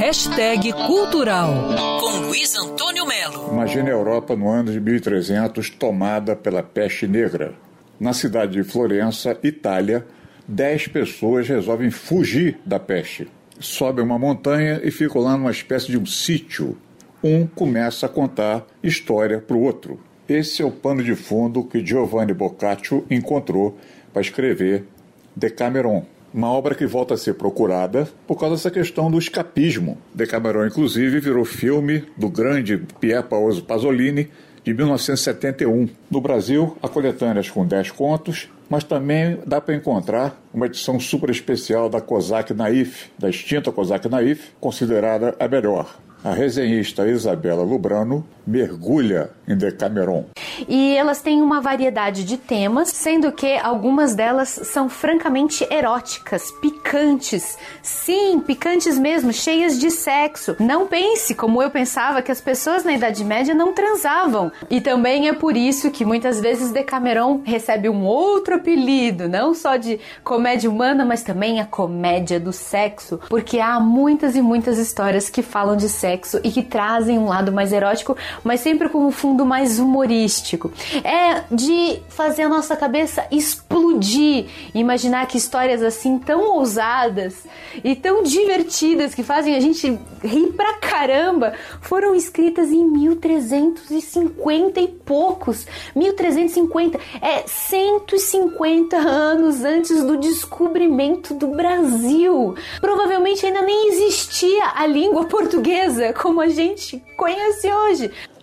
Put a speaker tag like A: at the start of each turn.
A: Hashtag Cultural, com Luiz Antônio Melo.
B: Imagine a Europa no ano de 1300 tomada pela peste negra. Na cidade de Florença, Itália, dez pessoas resolvem fugir da peste. Sobem uma montanha e ficam lá numa espécie de um sítio. Um começa a contar história para o outro. Esse é o pano de fundo que Giovanni Boccaccio encontrou para escrever Decameron, uma obra que volta a ser procurada por causa dessa questão do escapismo. Decameron, inclusive, virou filme do grande Pier Paolo Pasolini de 1971. No Brasil, há coletâneas com 10 contos, mas também dá para encontrar uma edição super especial da Kozak Naif, da extinta Kozak Naif, considerada a melhor. A resenhista Isabela Lubrano mergulha em Decameron.
C: E elas têm uma variedade de temas, sendo que algumas delas são francamente eróticas, picantes. Sim, picantes mesmo, cheias de sexo. Não pense como eu pensava que as pessoas na Idade Média não transavam. E também é por isso que muitas vezes Decameron recebe um outro apelido, não só de comédia humana, mas também a comédia do sexo, porque há muitas e muitas histórias que falam de sexo e que trazem um lado mais erótico, mas sempre com um fundo mais humorístico. É de fazer a nossa cabeça explodir, imaginar que histórias assim tão ousadas e tão divertidas que fazem a gente rir pra caramba foram escritas em 1350 e poucos. 1350 é 150 anos antes do descobrimento do Brasil. Provavelmente ainda nem existia a língua portuguesa como a gente conhece hoje.